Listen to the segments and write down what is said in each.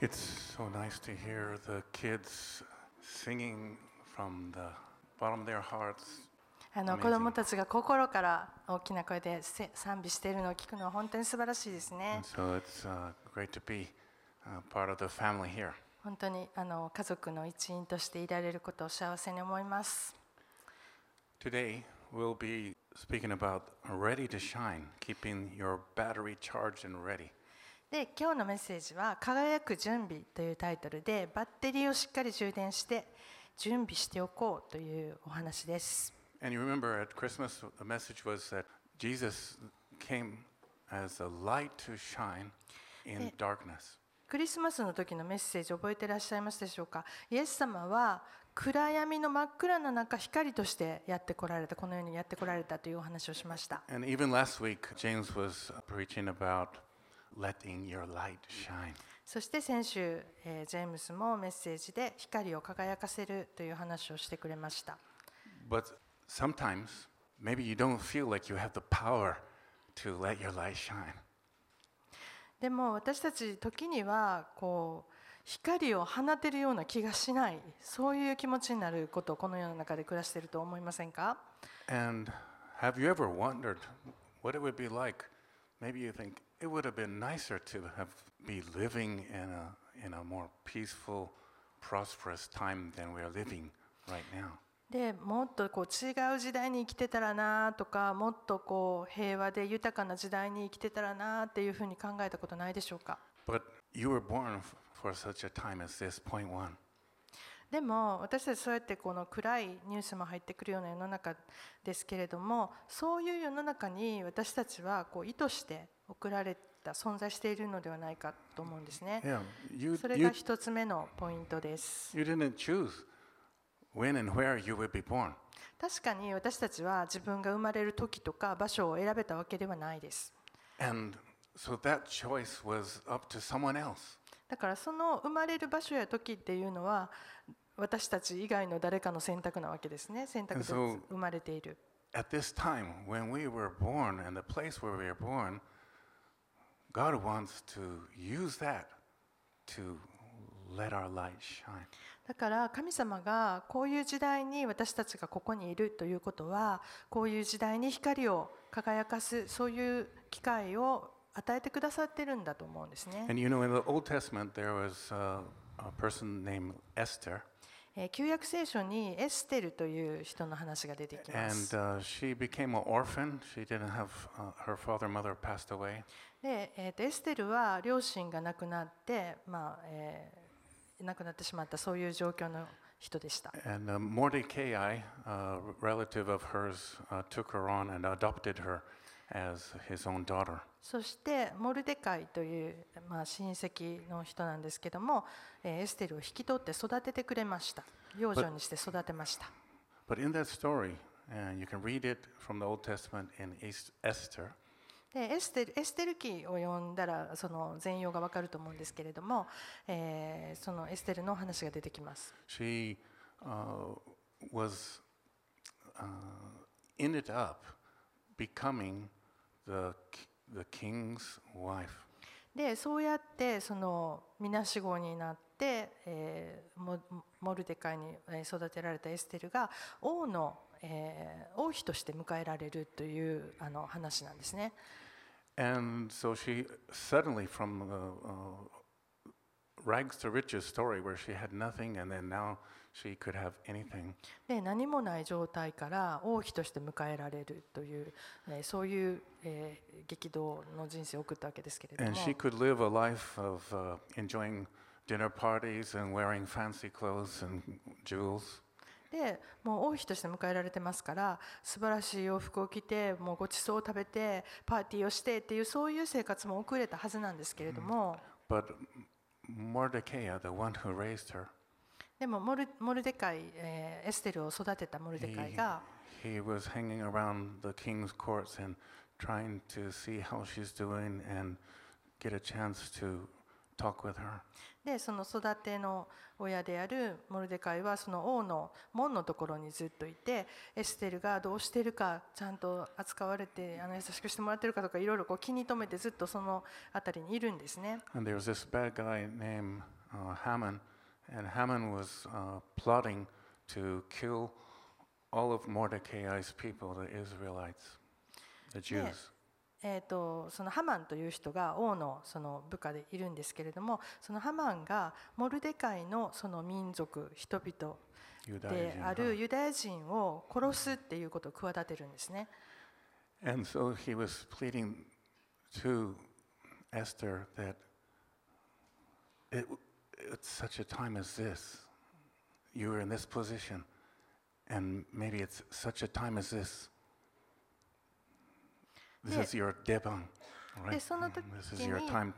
It's so nice to hear the kids singing from the bottom of their hearts. あの Amazing. 子供たちが心から大きな声でせ賛美しているのを聞くのは本当に素晴らしいですね And。so it's uh, great to be uh, part of the family here. 本当にあの家族の一員としていられることを幸せに思います。 Today we'll be speaking about ready to shine, keeping your battery charged and ready. で今日のメッセージは「輝く準備」というタイトルでバッテリーをしっかり充電して準備しておこうというお話です。And you remember at Christmas, the message was that Jesus came as a light to shine in darkness. クリスマスの時のメッセージ覚えてらっしゃいますでしょうか？イエス様は暗闇の真っ暗な中光としてやってこられたこのようにやってこられたというお話をしました And even last week, James was preaching about letting your light shine. そして先週、えージェームスもメッセージで光を輝かせるという話をしてくれました But sometimes, maybe you don't feel like you have the power to let your light shine. でも私たち時にはこう光を放てるような気がしないそういう気持ちになることをこの世の中で暮らしていると思いませんか And have you ever wondered what it would be like? Maybe you think it would have been nicer to have be living in a in a more peaceful, prosperous time than we are living right now. でもっとこう違う時代に生きてたらなとかもっとこう平和で豊かな時代に生きてたらなっていうふうに考えたことないでしょうか But you were born f- for such a time as this. Point one. でも私たちそうやってこの暗いニュースも入ってくるような世の中ですけれどもそういう世の中に私たちはこう意図して送られた存在しているのではないかと思うんですね。Yeah, you それが一つ目のポイントです。you didn't choose when and where you would be born. 確かに私たちは自分が生まれる時とか場所を選べたわけではないです。And so that choice was up to someone else. だからその生まれる場所や時っていうのは私たち以外の誰かの選択なわけですね。選択で生まれている。At this time, when we were born and the place where we were born, God wants to use that to let our light shine. だから神様がこういう時代に私たちがここにいるということはこういう時代に光を輝かすそういう機会を与えてくださってるんだと思うんですね。And you know, in the Old Testament, there was uh, a person named Esther, えー旧約聖書にエステルという人の話が出てきま and す。uh, she became an orphan. She didn't have uh, her father and mother passed away. で、えーとエステルは両親が亡くなって、まあえー亡くなってしまったそういう状況の人でした。And uh, Mordecai, a relative of hers, uh, took her on and adopted her as his own daughter. そしてモルデカイという、まあ、親戚の人なんですけども、えーエステルを引き取って育ててくれました。養女にして育てました。But in that story, and you can read it from the Old Testament in Es- Esther, でエステルエステル記を読んだらその全容がわかると思うんですけれども、えーそのエステルの話が出てきます。She uh, was uh, ended up becoming でそうやってそのみなしごになって、えーモモルデカイにえー育てられたエステルが王の、えー王妃として迎えられるというあの話なんですね。And so she suddenly, from the uh, rags to riches story where she had nothing and then now 何もない状態から王妃として迎えられるという、え、そういう、え、激動の人生を送ったわけですけれども。でもう王妃として迎えられてますから素晴らしい洋服を着てもうごちそうを食べてパーティーをしてっていうそういう生活も送れたはずなんですけれども。でもモルモルデカイ、えーエステルを育てたモルデカイ he, が he was hanging around the king's courts and trying to see how she's doing and get a chance to talk with her. でその育ての親であるモルデカイはその王の門のところにずっといてエステルがどうしてるかちゃんと扱われてあの優しくしてもらってるかとかいろいろこう気に留めてずっとその辺りにいるんですね。And there was this bad guy named uh, Haman, ええ、とそのハマンという人が王の,その部下でいるんですけれどもそのハマンがモルデカイの,その民族人々であるユダヤ人を殺すっていうことを企てるんですね。at such a time as this, You are in this position, and maybe it's such a time as this. This is your debang, right? Mm, this is your time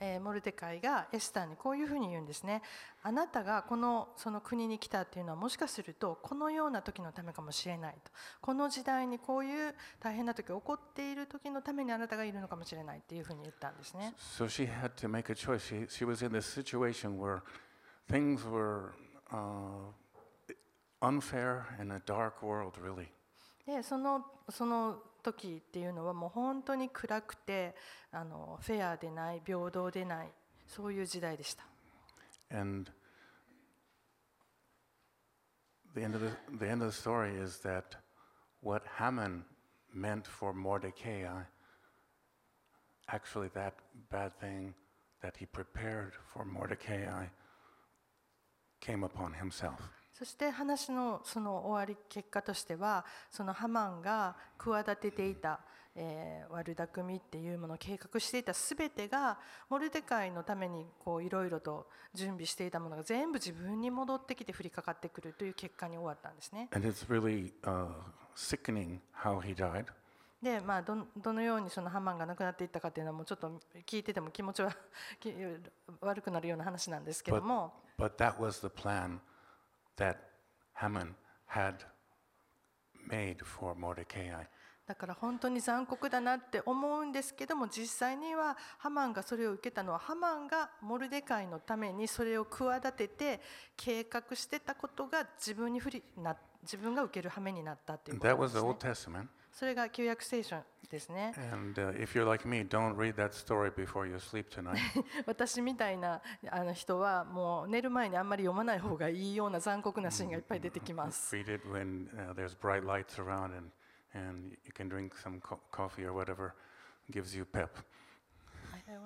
えーモルデカイがエスターにこういうふうに言うんですね。あなたがこのその国に来たっていうのはもしかするとこのような時のためかもしれないと。この時代にこういう大変な時起こっている時のためにあなたがいるのかもしれないっていうふうに言ったんですね。So she had to make a choice. She, she was in this situation where things were uh, unfair in a dark world, really. でそのその時っていうのはもう本当に暗くてあのフェアでない平等でないそういう時代でした。And the end of the, the end of the story is that what Haman meant for Mordecai, actually that bad thing that he prepared for Mordecai came upon himself. そして話のその終わり結果としてはそのハマンが企てていた、えー悪巧みっていうものを計画していた全てがモルデカイのためにこういろいろと準備していたものが全部自分に戻ってきて降りかかってくるという結果に終わったんですね。And it's really uh, sickening how he died. でまあどんどのようにそのハマンが亡くなっていったかっていうのはもうちょっと聞いてても気持ちは き悪くなるような話なんですけども。But that was the plan that Haman had made for Mordecai. だから本当に残酷だなって思うんですけども実際にはハマンがそれを受けたのはハマンがモルデカイのためにそれを企てて計画してたことが自分に不利な自分が受ける羽目になったっていうことで was す the ね Old。Testament. それが旧約聖書ですね。And uh, if you're like me, don't read that story before you sleep tonight. 私みたいなあの人はもう寝る前にあんまり読まない方がいいような残酷なシーンがいっぱい出てきます。read it when uh, there's bright lights around and, and you can drink some co- coffee or whatever. Gives you pep.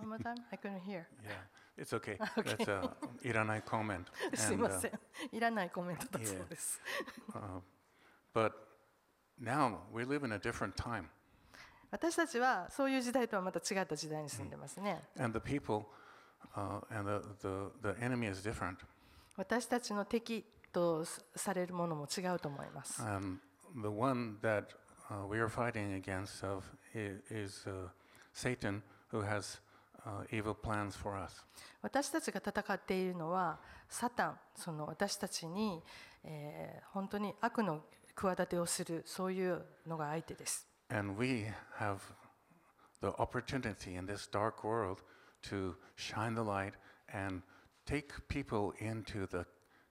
One more time? I couldn't hear. Yeah, it's okay. That's a iranai comment. すい And, ま uh, せん。いらないコメントだそうです。uh, but 私たちはそういう時代とはまた違った時代に住んでますね。私たちの敵とされるものも違うと思います。私たちが戦っているのは、サタン、その私たちに、えー、本当に悪の企てをするそういうのが相手です。And we have the opportunity in this dark world to shine the light and take people into the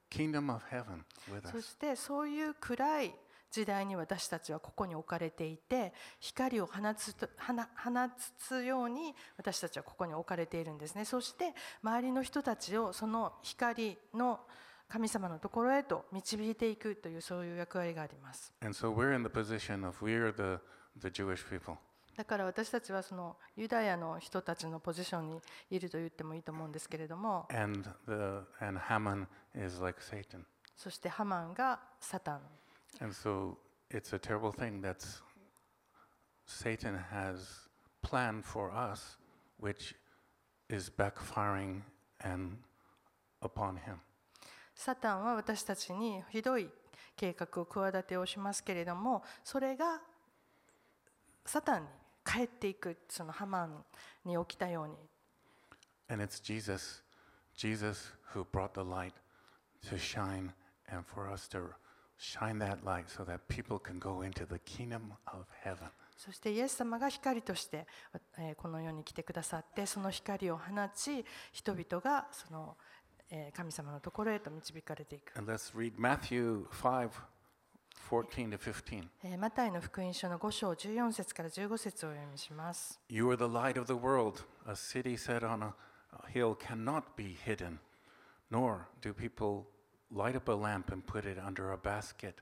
kingdom of heaven with そ us. してそういう暗い時代に私たちはここに置かれていて光を放つと放放つように私たちはここに置かれているんですねそして周りの人たちをその光の神様のところへと導いていくというそういう役割があります。だから私たちはそのユダヤの人たちのポジションにいると言ってもいいと思うんですけれども。そしてハマンがサタン。Satan has planned Satan. サタンは私たちにひどい計画を企てをしますけれどもそれがサタンに帰っていくそのハマンに起きたように And it's Jesus, Jesus who brought the light to shine and for us to shine that light so that people can go into the kingdom of heaven. そしてイエス様が光として、えーこの世に来てくださってその光を放ち人々がその、えー神様のところへと導かれていく、And let's read Matthew 5 14 to 15. えーマタイの福音書の5章14節から15節をお読みします You are the light of the world. A city set on a hill cannot be hidden, nor do people light up a lamp and put it under a basket,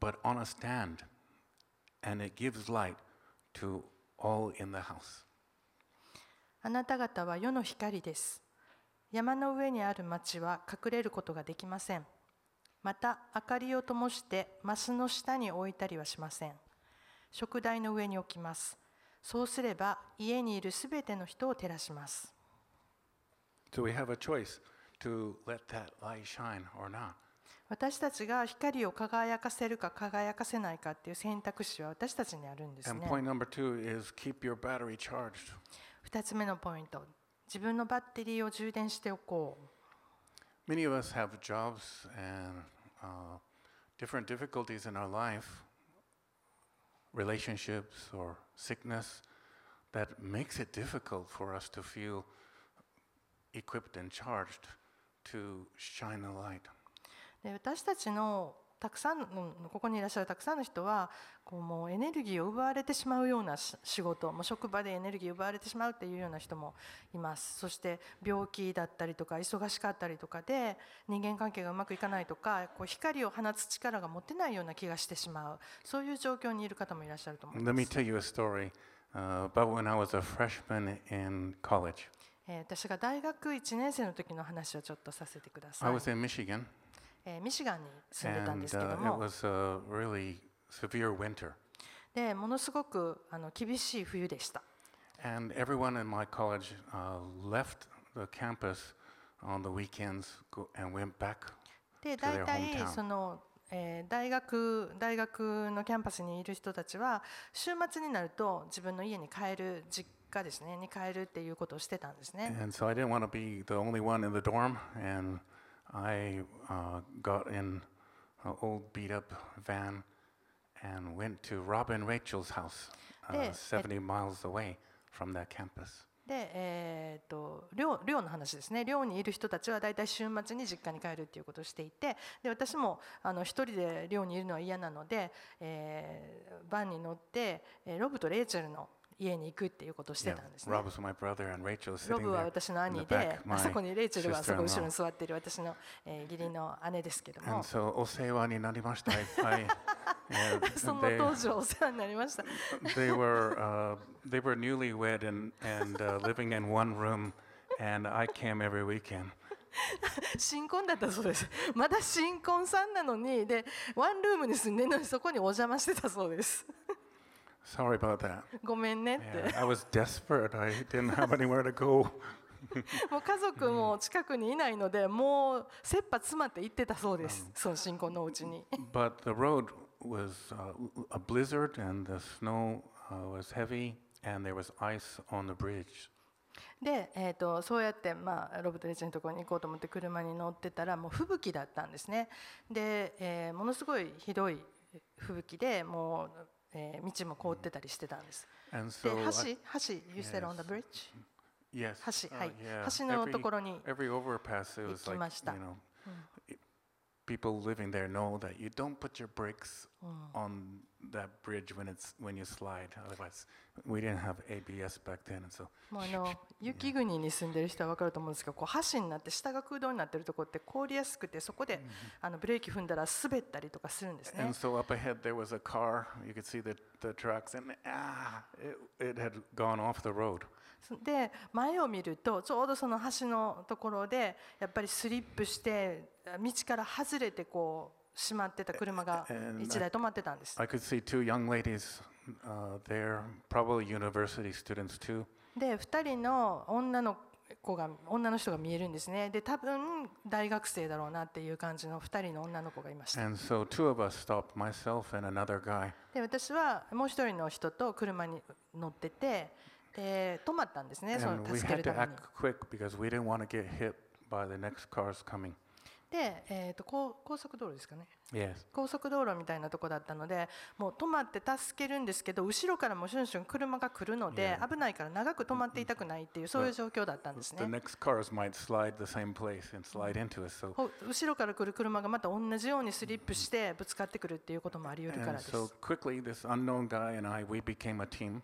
but on a stand, and it gives light to all in the house. あなた方は世の光です。山の上にある町は隠れることができません。また明かりを灯してマスの下に置いたりはしません。食台の上に置きます。そうすれば家にいるすべての人を照らします。So we have a choice to let that light shine or not? 私たちが光を輝かせるか輝かせないかっていう選択肢は私たちにあるんですね。point number two is keep your battery charged. 二つ目のポイント。自分のバッテリーを充電しておこう。 Many of us have jobs and uh, different difficulties in our life, relationships or sickness, that makes it difficult for us to feel equipped and charged to shine a light. で私たちの たくさんのここにいらっしゃるたくさんの人はこうもうエネルギーを奪われてしまうようなし仕事もう職場でエネルギーを奪われてしまうっていうような人もいます。そして病気だったりとか忙しかったりとかで人間関係がうまくいかないとかこう光を放つ力が持てないような気がしてしまう。そういう状況にいる方もいらっしゃると思い Let ま me す、tell you a story uh, about when I was a freshman in college. えー私が大学1年生の時の話をちょっとさせてくださ I い、was in Michigan, えーミシガンに住んでたん and ですけど uh, も it was a really. でものすごくあの厳しい冬でした And everyone in my college uh, left the campus on the weekends and went back. で大体.その、えー大学大学のキャンパスにいる人たちは週末になると自分の家に帰る実家ですねに帰るっていうことをしてたんですね。And so I didn't want to be the only one in the dorm, and I uh, got in a old beat up van and went to Robin Rachel's house, uh, 70 miles away from that campus. で、えー、と寮,寮の話ですね、寮にいる人たちは大体週末に実家に帰るっていうことをしていて、で私もあの1人で寮にいるのは嫌なので、えー、バンに乗って、ロブとレイチェルの家に行くっていうことしてたんです。ロブは私の兄で、あそこにレイチェルはそこ後に座っている私の義理の姉ですけども。そお世話になりました。いい。その当時お世話になりました。新婚だったそうです。まだ新婚さんなのに、で、ワンルームでるの、そこにお邪魔してたそうです。Sorry about that. ごめんねって。Yeah, I was もう家族も近くにいないので、もう切羽詰まって行ってたそうです、その新婚のうちに。で、えー、とそうやって、まあ、ロブトレッジのところに行こうと思って車に乗ってたら、もう吹雪だったんですね。で、えー、ものすごいひどい吹雪で、もう。えー道も凍ってたりしてたんです And で so, 橋橋 You said on the bridge? yes, 橋 uh, はい yeah, 橋のところに行き like ました。you know, people living there know that you don't put your brakes on that bridge when it's when you slide. Otherwise, we didn't have ABS back then, and so もうあの雪国に住んでる人は分かると思うんですけどこう橋になって下が空洞になってるところって凍りやすくてそこであのブレーキ踏んだら滑ったりとかするんですね And so up ahead there was a car. You could see the, the tracks, and ah, it, it had gone off the road. で前を見るとちょうどその橋のところでやっぱりスリップして道から外れてこう閉まってた車が And 1台止まってたんです。I could see two young ladies uh, there, probably university students too. で2人の女の子が女の人が見えるんですねで多分大学生だろうなっていう感じの2人の女の子がいました And so two of us stopped, myself and another guy. で私はもう1人の人と車に乗っててで止まったんですねそ And の we 助け had る to ために act quick because we didn't want to get hit by the next cars coming. で、えー、と高高速道路ですかね Yes. 高速道路みたいなとこだったのでもう止まって助けるんですけど後ろからもシュンシュン車が来るので Yeah. 危ないから長く止まっていたくないっていうそういう状況だったんですね. So, ほ後ろから来る車がまた同じようにスリップしてぶつかってくるっていうこともあり得るからで so す quickly, this unknown guy and I, we became a team.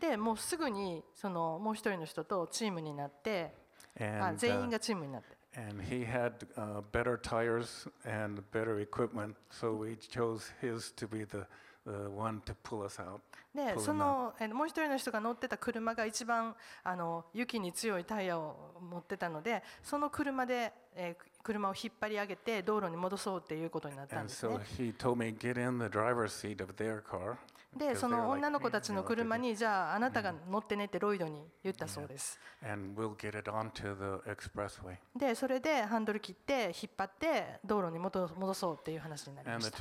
でもうすぐにそのもう一人の人とチームになってあ And, 全 uh, 員がチームになって and he had uh, better tires and better equipment, so we chose his to be the, the one to pull us out. で Pull そ them のえーもう一人の人が乗ってた車が一番あの雪に強いタイヤを持ってたのでその車で、えー車を引っ張り上げて道路に戻そうっていうことになったん And です so ね he told me, get in the driver's seat of their car. でその女の子たちの車にじゃああなたが乗ってねってロイドに言ったそうです。でそれでハンドル切って引っ張って道路に戻そうっていう話になりました。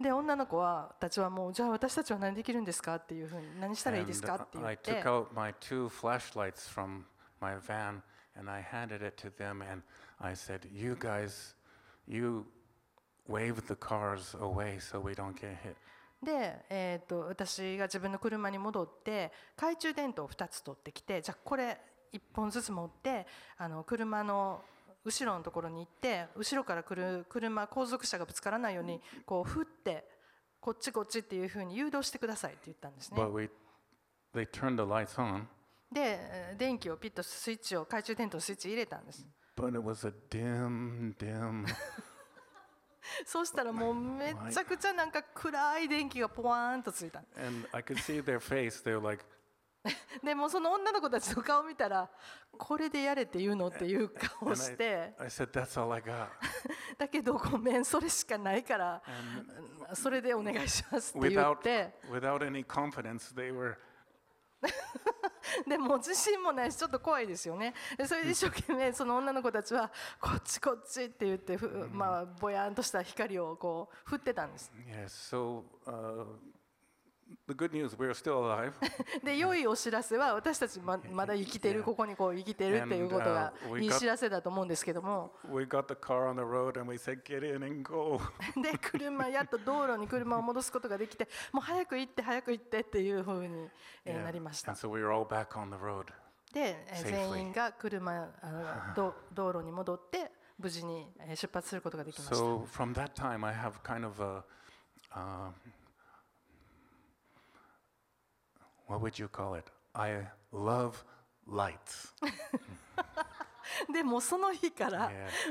で女の子はたちはもうじゃあ私たちは何できるんですかっていうふうに何したらいいですかって言って。And I handed you wave the cars away so we don't get hit. で、えー、と私が自分の車に戻って懐中電灯を2つ取ってきてじゃあこれ1本ずつ持ってあの車の後ろのところに行って後ろから来る車後続車がぶつからないようにこう振ってこっちこっちっていうふうに誘導してくださいって言ったんですね we, on, でえー電気をピッとスイッチを懐中電灯のスイッチ入れたんです but it was a dim, dim. そしたらもうめちゃくちゃなんか暗い電気がポワーンとついた。でもその女の子たちの顔見たらこれでやれって言うのっていう顔して だけどごめんそれしかないからそれでお願いしますって言って。でも自信もないしちょっと怖いですよね。でそれで一生懸命その女の子たちはこっちこっちって言ってふまあぼやんとした光をこう振ってたんです。Yes, so uh, で良いお知らせは私たちま まだ生きてるここにこう生きてるっていうことが uh, いい知らせだと思うんですけども.で車やっと道路に車を戻すことができてもう早く行って早く行ってっていうふうに.なりました.で.全員が車あの ど道路に戻って無事にえー出発することができました So from that time, I have kind of a, uh, what would you call it? I love lights. でもうその日から.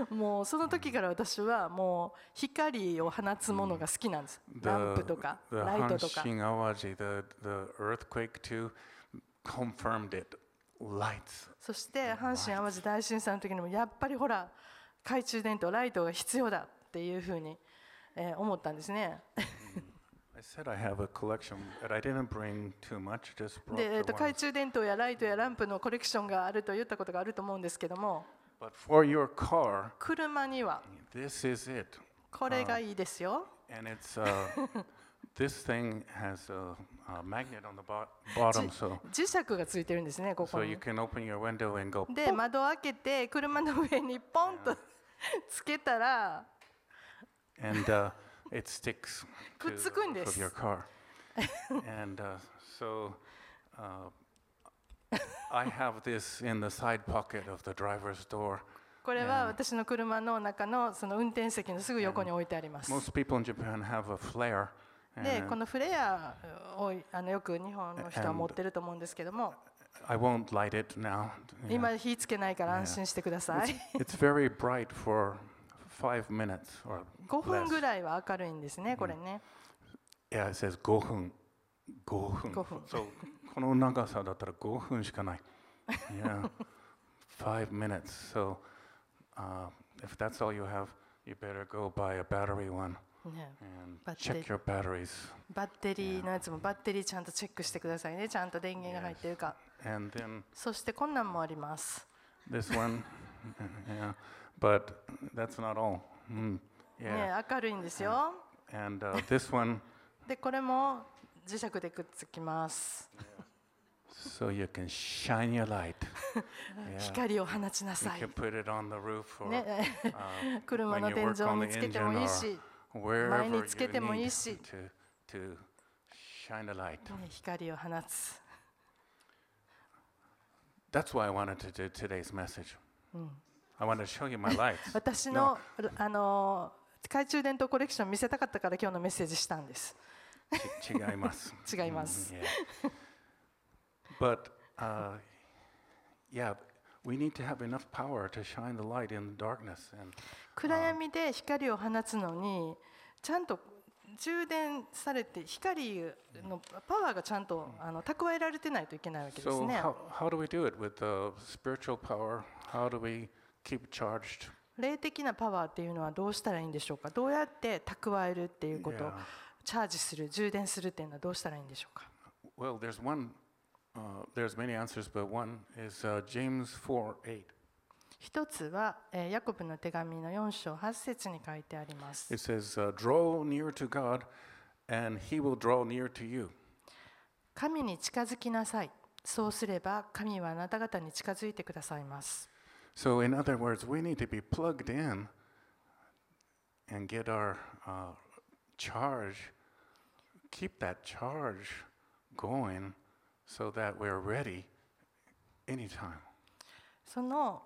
もうその時から私はもう光を放つものが好きなんです、ランプとかライトとか Hanshin Awaji, the, the earthquake too, confirmed it. Lights. そして阪神・淡路大震災の時にもやっぱりほら懐中電灯ライトが必要だっていうふうに、えー思ったんですね I said I have a collection, but I didn't bring too much, just brought で、えー the と懐.中電灯やライトやランプのコレクションがあると言ったことがあると思うんですけども car, 車には.これがいいですよ And it's, uh, this thing has a, a magnet on the bo- bottom, so, 磁石がついてるんですねここ so に you can open your window and go, で窓を開けて車の上にポンとつけたら and uh, it sticks to くっつくんで of す your car. and uh, so uh, I have this in the side pocket of the driver's door. これは私の車の中のその運転席のすぐ横に置いてあります Most people in Japan have a flare. で and このフレアをあのよく日本の人は持ってると思うんですけども I won't light it now. Yeah. 今火つけないから安心してください It's very bright for five minutes or 5分.ぐらいは明るいんですねこれね Yeah, it says 5分。5分。5分 So この長さだったら5分しかない。Yeah. Five minutes. So uh, if that's all you have, you better go buy a battery one ね and check your batteries. バッテリーのやつもバッテリーちゃんとチェックしてくださいねちゃんと電源が入ってるか And then そしてこんなんもあります this one. yeah. But that's not all. Mm, ね yeah. 明るいんですよ And uh, this one, でこれも磁石でくっつきます So you can shine your light. Yeah. 光を放ちな You さい can。put it on the roof or ね、 uh, 車 when の you 天 work 井 on に the つけても engine いい or し、 wherever 前 you につけてもいい need し to, to shine a light. ね光を放つ。 That's why I wanted to do today's message. 私の,あの懐中電灯コレクション見せたかったから今日のメッセージしたんです。違います。違います。暗闇で光を放つのにちゃんと充電されて光のパワーがちゃんとあの蓄えられてないといけないわけですね。Keep charged? 霊的なパワーっていうのはどうしたらいいんでしょうか？どうやって蓄えるっていうこと？Yeah. チャージする充電するっていうのはどうしたらいいんでしょうか？Well, there's one. Uh, there's many answers, but one is uh, James 4 8. 一つは、えーヤコブの手紙の4章8節に書いてあります。It says, uh, "Draw near to God, and He will draw near to you." 神に近づきなさい。そうすれば神はあなた方に近づいてくださいます。So, in other words, we need to be plugged in and get our uh, charge, keep that charge going so that we're ready anytime. その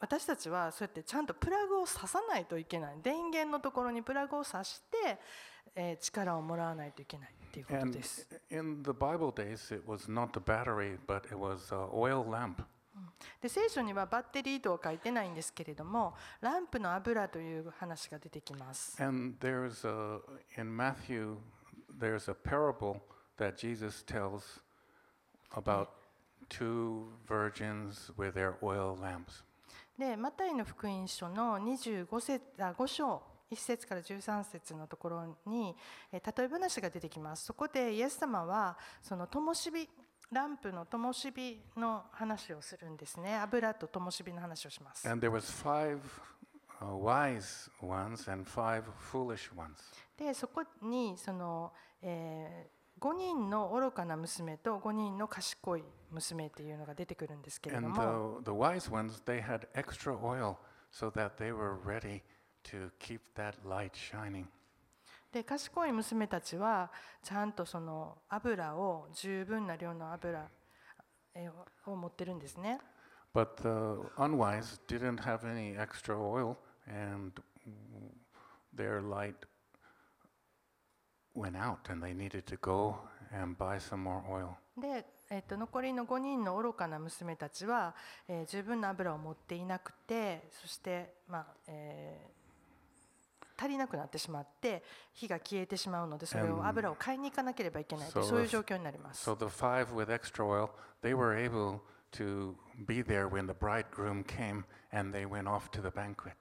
私たちはそうやってちゃんとプラグを挿さないといけない電源のところにプラグを挿して、えー力をもらわないといけないっていうこと And です。 in the Bible days, it was not the battery, but it was a oil lamp. で聖書にはバッテリーとは書いてないんですけれどもランプの油という話が出てきます。And there's a, in Matthew, there's a parable that Jesus tells about two virgins with their oil lamps. でマタイの福音書の25節あ5章1節から13節のところに、えー例え話が出てきます。そこでイエス様はその灯火ランプの灯火の話をするんですね。油と灯火の話をします。And there was five uh, wise ones and five foolish ones. でそこにその、え5人の愚かな娘と5人の賢い娘っていうのが出てくるんですけれど And も the, the wise ones, they had extra oil so that they were ready to keep that light shining. で賢い娘たちはちゃんとその油を十分な量の油えーを持ってるんですね。But the unwise didn't have any extra oil, and their light went out, and they needed to go and buy some more oil. で、えっと残りの5人の愚かな娘たちは、えー十分な油を持っていなくてそして、まあえー足りなくなってしまって火が消えてしまうのでそれを油を買いに行かなければいけないという so そういう状況になります。So the five with extra oil, they were able to be there when the bridegroom came, and they went off to the banquet.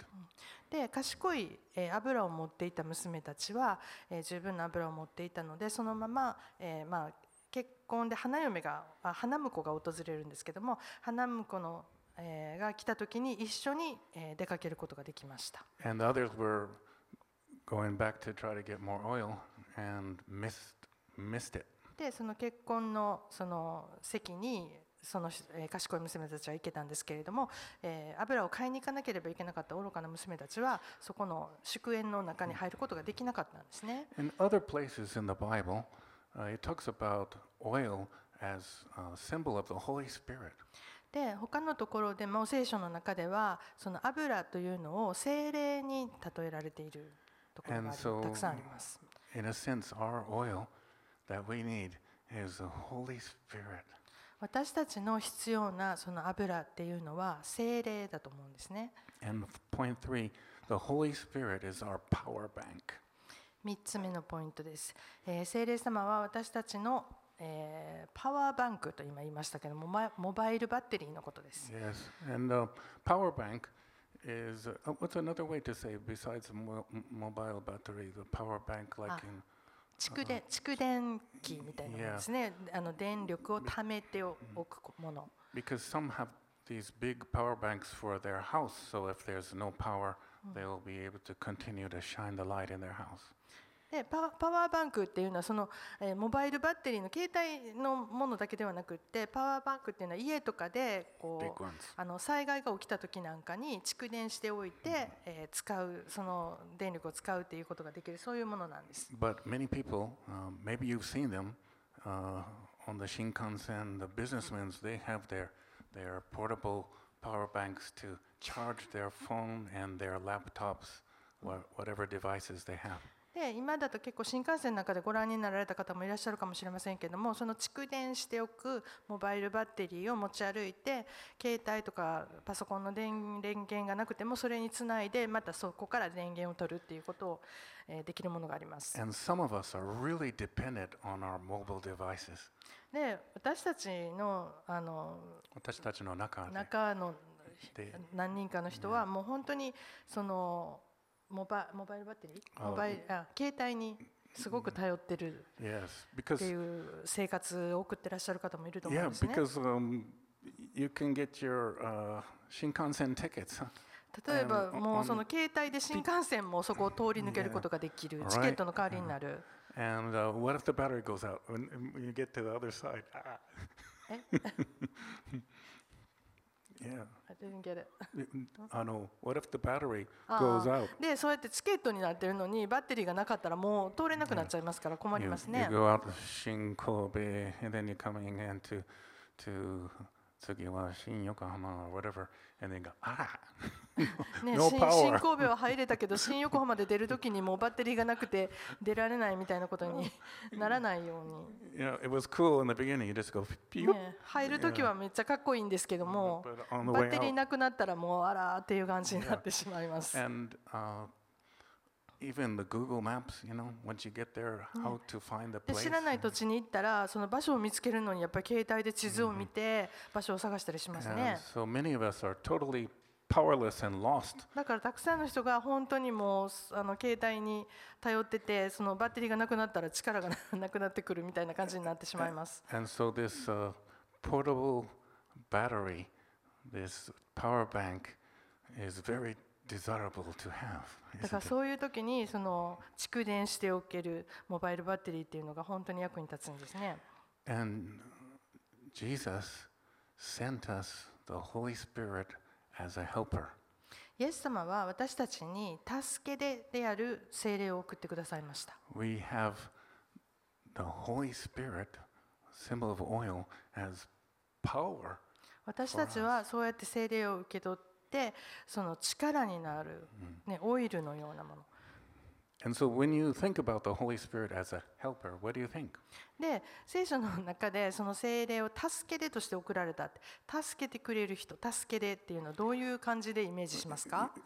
で賢い、えー油を持っていた娘たちは、えー十分な油を持っていたのでそのまま、えーまあ、結婚で花嫁があ花婿が訪れるんですけども花婿の、えーが来た時に一緒に、えー出かけることができました。And the others were going back to try to get more oil and missed missed it. でその結婚のその席にその、えー賢い娘たちは行けたんですけれども、えー油を買いに行かなければいけなかった愚かな娘たちはそこの祝宴の中に入ることができなかったんですね。In other places in the Bible, uh, it talks about oil as a symbol of the Holy Spirit. で他のところでも聖書の中ではその油というのを精霊に例えられているたくさんあります。私たちの必要なその油っていうのは精霊だと思うんですね。3つ目のポイントです。えー、精霊様は私たちの、えー、パワーバンクと今言いましたけど、モバイルバッテリーのことです。Yes. And is uh, what's another way to say besides mo- m- mobile battery? The power bank, like Ah. in 蓄電蓄電機みたいなものですね。あの電力を貯めておくもの。 because some have these big power banks for their house, so if there's no power, they'll be able to continue to shine the light in their house. でパワーバンクっていうのはその、えーモバイルバッテリーの携帯のものだけではなくってパワーバンクっていうのは家とかでこう.あの災害が起きた時なんかに蓄電しておいて、えー使うその電力を使うっていうことができるそういうものなんです。But many people, um, maybe you've seen them uh, on the Shinkansen, the businessmen, they have their, their portable power banks to charge their phone and their laptops, wha- whatever devices they have. で今だと結構新幹線の中でご覧になられた方もいらっしゃるかもしれませんけどもその蓄電しておくモバイルバッテリーを持ち歩いて携帯とかパソコンの電連源がなくてもそれにつないでまたそこから電源を取るっていうことを、えーできるものがあります。And some of us are really dependent on our mobile devices. で私たちのあの私たちの中で中ので何人かの人はもう本当にそのモバ,イルバッテリー、モバイ oh. あ携帯にすごく頼ってるっていう生活を送ってらっしゃる方もいると思います。例えば、もうその携帯で新幹線もそこを通り抜けることができる、チケットの代わりになる。And、え yeah. I didn't get it. I know. What if the battery あ goes ー out? でそうやってチケットになってるのにバッテリーがなかったらもう通れなくなっちゃいますから困り You, ます you ね。go out to Shinkobe and then you're coming into to Tsugiwa, Shin Yokohama or whatever, and then go, ah, ね No 新神戸は入れたけど新横浜で出るときにもうバッテリーがなくて出られないみたいなことに ならないよう you know, it was cool in the beginning. You just go, ね、入るときはめっちゃかっこいいんですけどもバッテリー.なくなったらもうあらーっていう感じになってしまいます。And uh, 知らない土地に行ったら、その場所を見つけるのに、やっぱり携帯で地図を見て、場所を探したりしますね。だからたくさんの人が本当にもうあの携帯に頼ってて、そのバッテリーがなくなったら力がなくなってくるみたいな感じになってしまいます。And だから?そういう時にその蓄電しておけるモバイルバッテリーっていうのが本当に役に立つんですね And Jesus sent us the Holy Spirit as a helper. イエス様は私たちに助けでである精霊を送ってくださいました We have the Holy Spirit, symbol of oil, as power 私たちはそうやって精霊を受け取っててその力になる、ね、オイルのようなもの。で、聖書の中でその精霊を助けでとして送られたって、助けてくれる人、助けてっていうのはどういう感じでイメージしますか、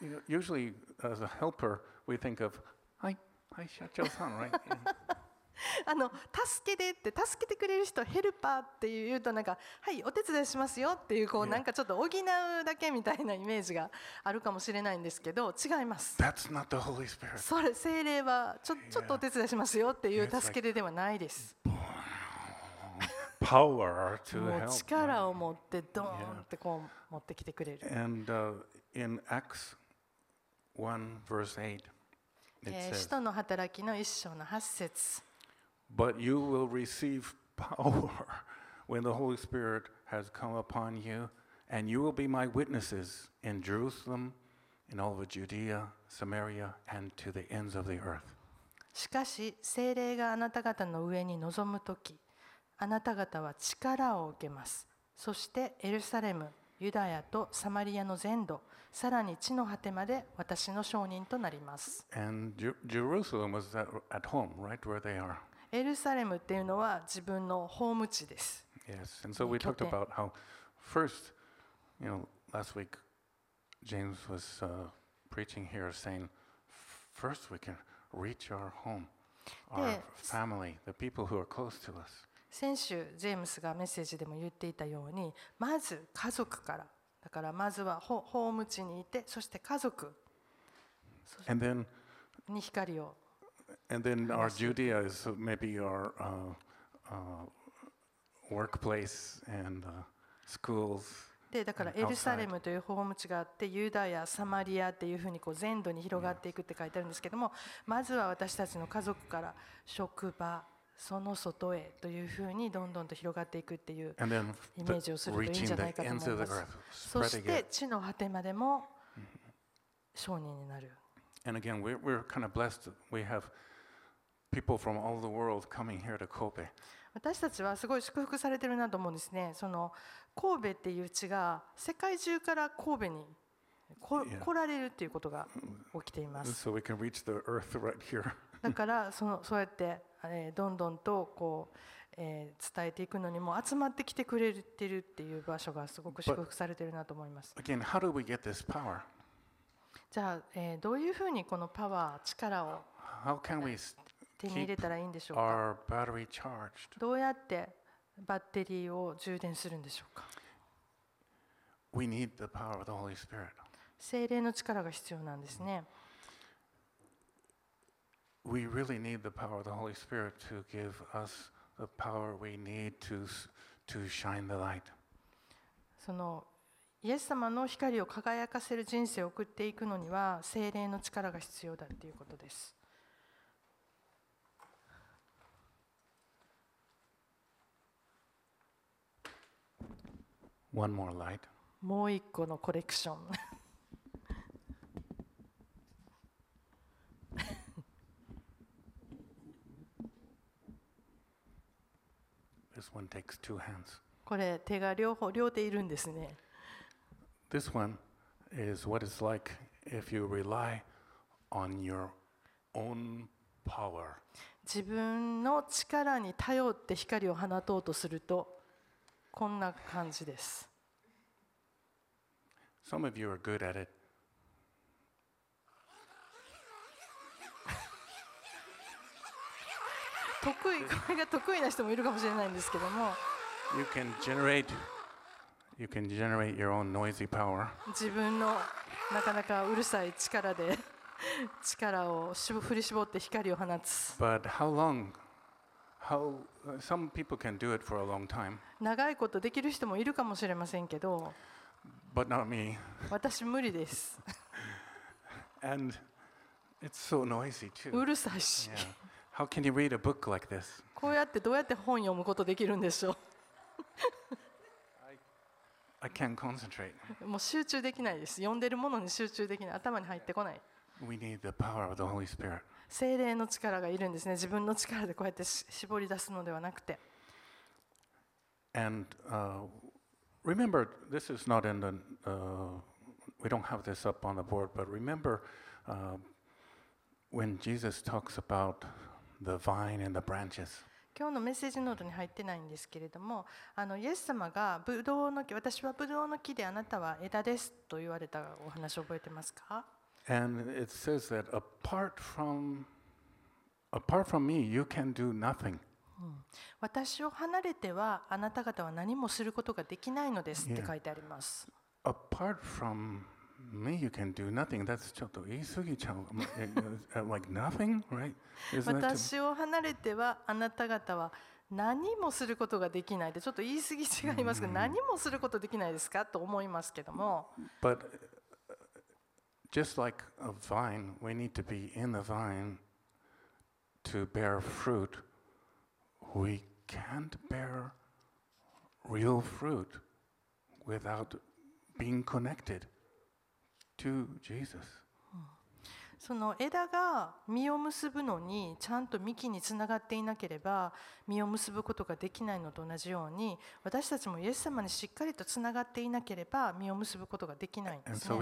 あの助け出って助けてくれる人ヘルパーって言うとなんかはいお手伝いしますよっていうこう.なんかちょっと補うだけみたいなイメージがあるかもしれないんですけど違います。That's not the Holy Spirit. それ精霊はちょちょっとお手伝いしますよっていう助け出ではないです。Power to もう help. 力を持ってドーンってこう持ってきてくれる。And uh, in Acts 1, verse 8, it えー says, 使徒の働きの一章の8節 But you will receive power when the Holy Spirit has come upon you, and you will be my witnesses in Jerusalem, in all of Judea, Samaria, and to the ends of the earth. しかし精霊があなた方の上に臨む時あなた方は力を受けますそしてエルサレムユダヤとサマリアの全土さらに地の果てまで私の証人となります And Jer- Jerusalem was at home, right where they are. エルサレムっていうのは自分のホーム地です Yes. And so we talked about how first, you know, last week James was uh, preaching here saying, first we can reach our home, our family, the people who are close to us. 先週ジェームスがメッセージでも言っていたようにまず家族からだからまずはホホーム地にいてそして家族 And then, に光を And then our Judea is maybe our workplace and schools. でだからエルサレムというホーム地があってユダヤ、サマリアというふうにこう全土に広がっていくって書いてあるんですけどもまずは私たちの家族から職場、その外へというふうにどんどんと広がっていくっていうイメージをするといいんじゃないかまそして地の果てまでも商人になる。And again, we we're kind of blessed. We have people from all the world coming here to Kobe. 私たちはすごい祝福されてるなと思うんですねその神戸っていう地が世界中から神戸にこ.来られるっていうことが起きています So we can reach the earth right here. だからそのそうやって、えーどんどんとこう、えー伝えていくのにも集まってきてくれてるっていう場所がすごく祝福されてるなと思います。Again, how do we get this power? じゃあ、えーどういうふうにこのパワー力を How can we 手に入れたらいいんでしょうか？どうやってバッテリーを充電するんでしょうか？精霊の力が必要なんですね。We イエス様の光を輝かせる人生を送っていくのには精霊の力が必要だということです。One more light. もう一個のコレクション。This one takes two hands. これ手が両方両手いるんですね。This one is what it's like if you rely on your own power. 自分の力に頼って光を放とうとするとこんな感じです。Some これが得意な人もいるかもしれないんですけども自分のなかなかうるさい力で力を振り絞って光を放つ。How uh, some people can do it for a long time, 長いことできる人もいるかもしれませんけど but not me. 私無理です And it's so noisy う too. るさいし Yeah. How can you read a book like this? こうやってどうやって本読むことできるんでしょ I can't concentrate. うもう集中できないです読んでるものに集中できない頭に入ってこない We need the power of the Holy Spirit. 精霊の力がいるんですね自分の力でこうやってし絞り出すのではなくて And uh, remember, this is not in the, uh, we don't have this up on the board, but remember uh, when Jesus talks about the vine and the branches. 今日のメッセージノートに入ってないんですけれどもあのイエス様がブドウの木私はブドウの木であなたは枝ですと言われたお話を覚えてますか And it says that apart from, apart from me, you can do nothing. 私を離れてはあなた方は何もすることができないのですって Yeah. 書いてあります。Apart from me, you can do nothing. That's ちょっと言い過ぎちゃう。Uh, like nothing, right? 私を離れてはあなた方は何もすることができないでちょっと言い過ぎ違いますけど何もすることできないですかと思いますけども But uh, just like a vine, we need to be in the vine to bear fruit. We can't bear real fruit without being connected to Jesus. その枝が実を結ぶのにちゃんと幹につながっていなければ実を結ぶことができないのと同じように私たちもイエス様にしっかりとつながっていなければ実を結ぶことができないんですね.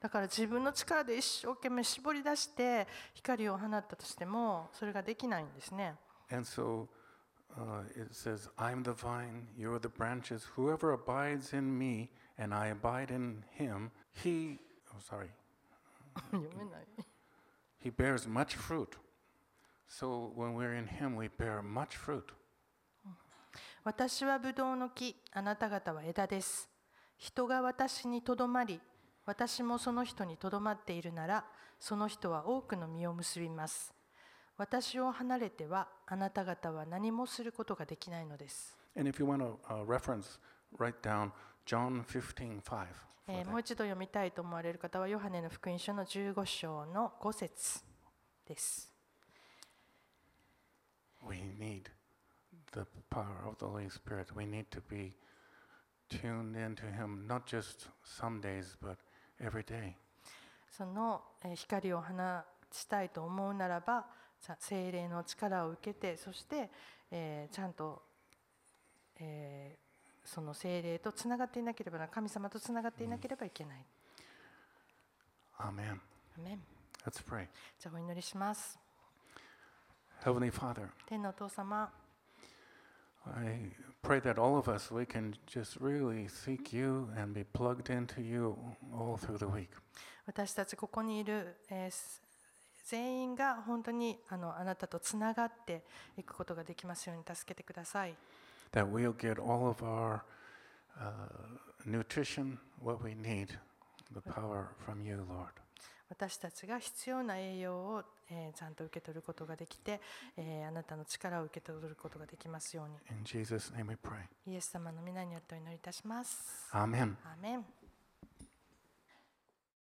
だから自分の力で一生懸命絞り出して光を放ったとしてもそれができないんですね uh, it says, I'm the vine, you are the branches. Whoever abides in me and I abide in him, he, oh, sorry, he bears much fruit. So when we're in him, we bear much fruit. 私はブドウの木あなた方は枝です人が私にとどまり私もその人にとどまっているならその人は多くの実を結びます私を離れてはあなた方は何もすることができないのです And if you want to uh, reference, write down John 15 5. えーもう一度読みたいと思われる方はヨハネの福音書の15章の5節です。We need the power of the Holy Spirit. We need to be tuned into Him, not just some days, but every day. そのえー光を放したいと思うならばさ精霊の力を受けてそして、えーちゃんと、えーその精霊とつながっていなければな神様とつながっていなければいけない。Amen. アメン Let's pray. じゃあお祈りします。Heavenly Father, 天のお父様 I pray that all of us, we can just really seek you and be plugged into you all through the week. 私たちここにいる、えーす全員が本当にあのあなたとつながっていくことができますように助けてください。that we'll get all of our uh, nutrition, what we need, the power from you, Lord. 私たちが必要な栄養を、えー、ちゃんと受け取ることができて、えー、あなたの力を受け取ることができますように。イエス様の皆によってお祈りいたします。アーメン。アーメン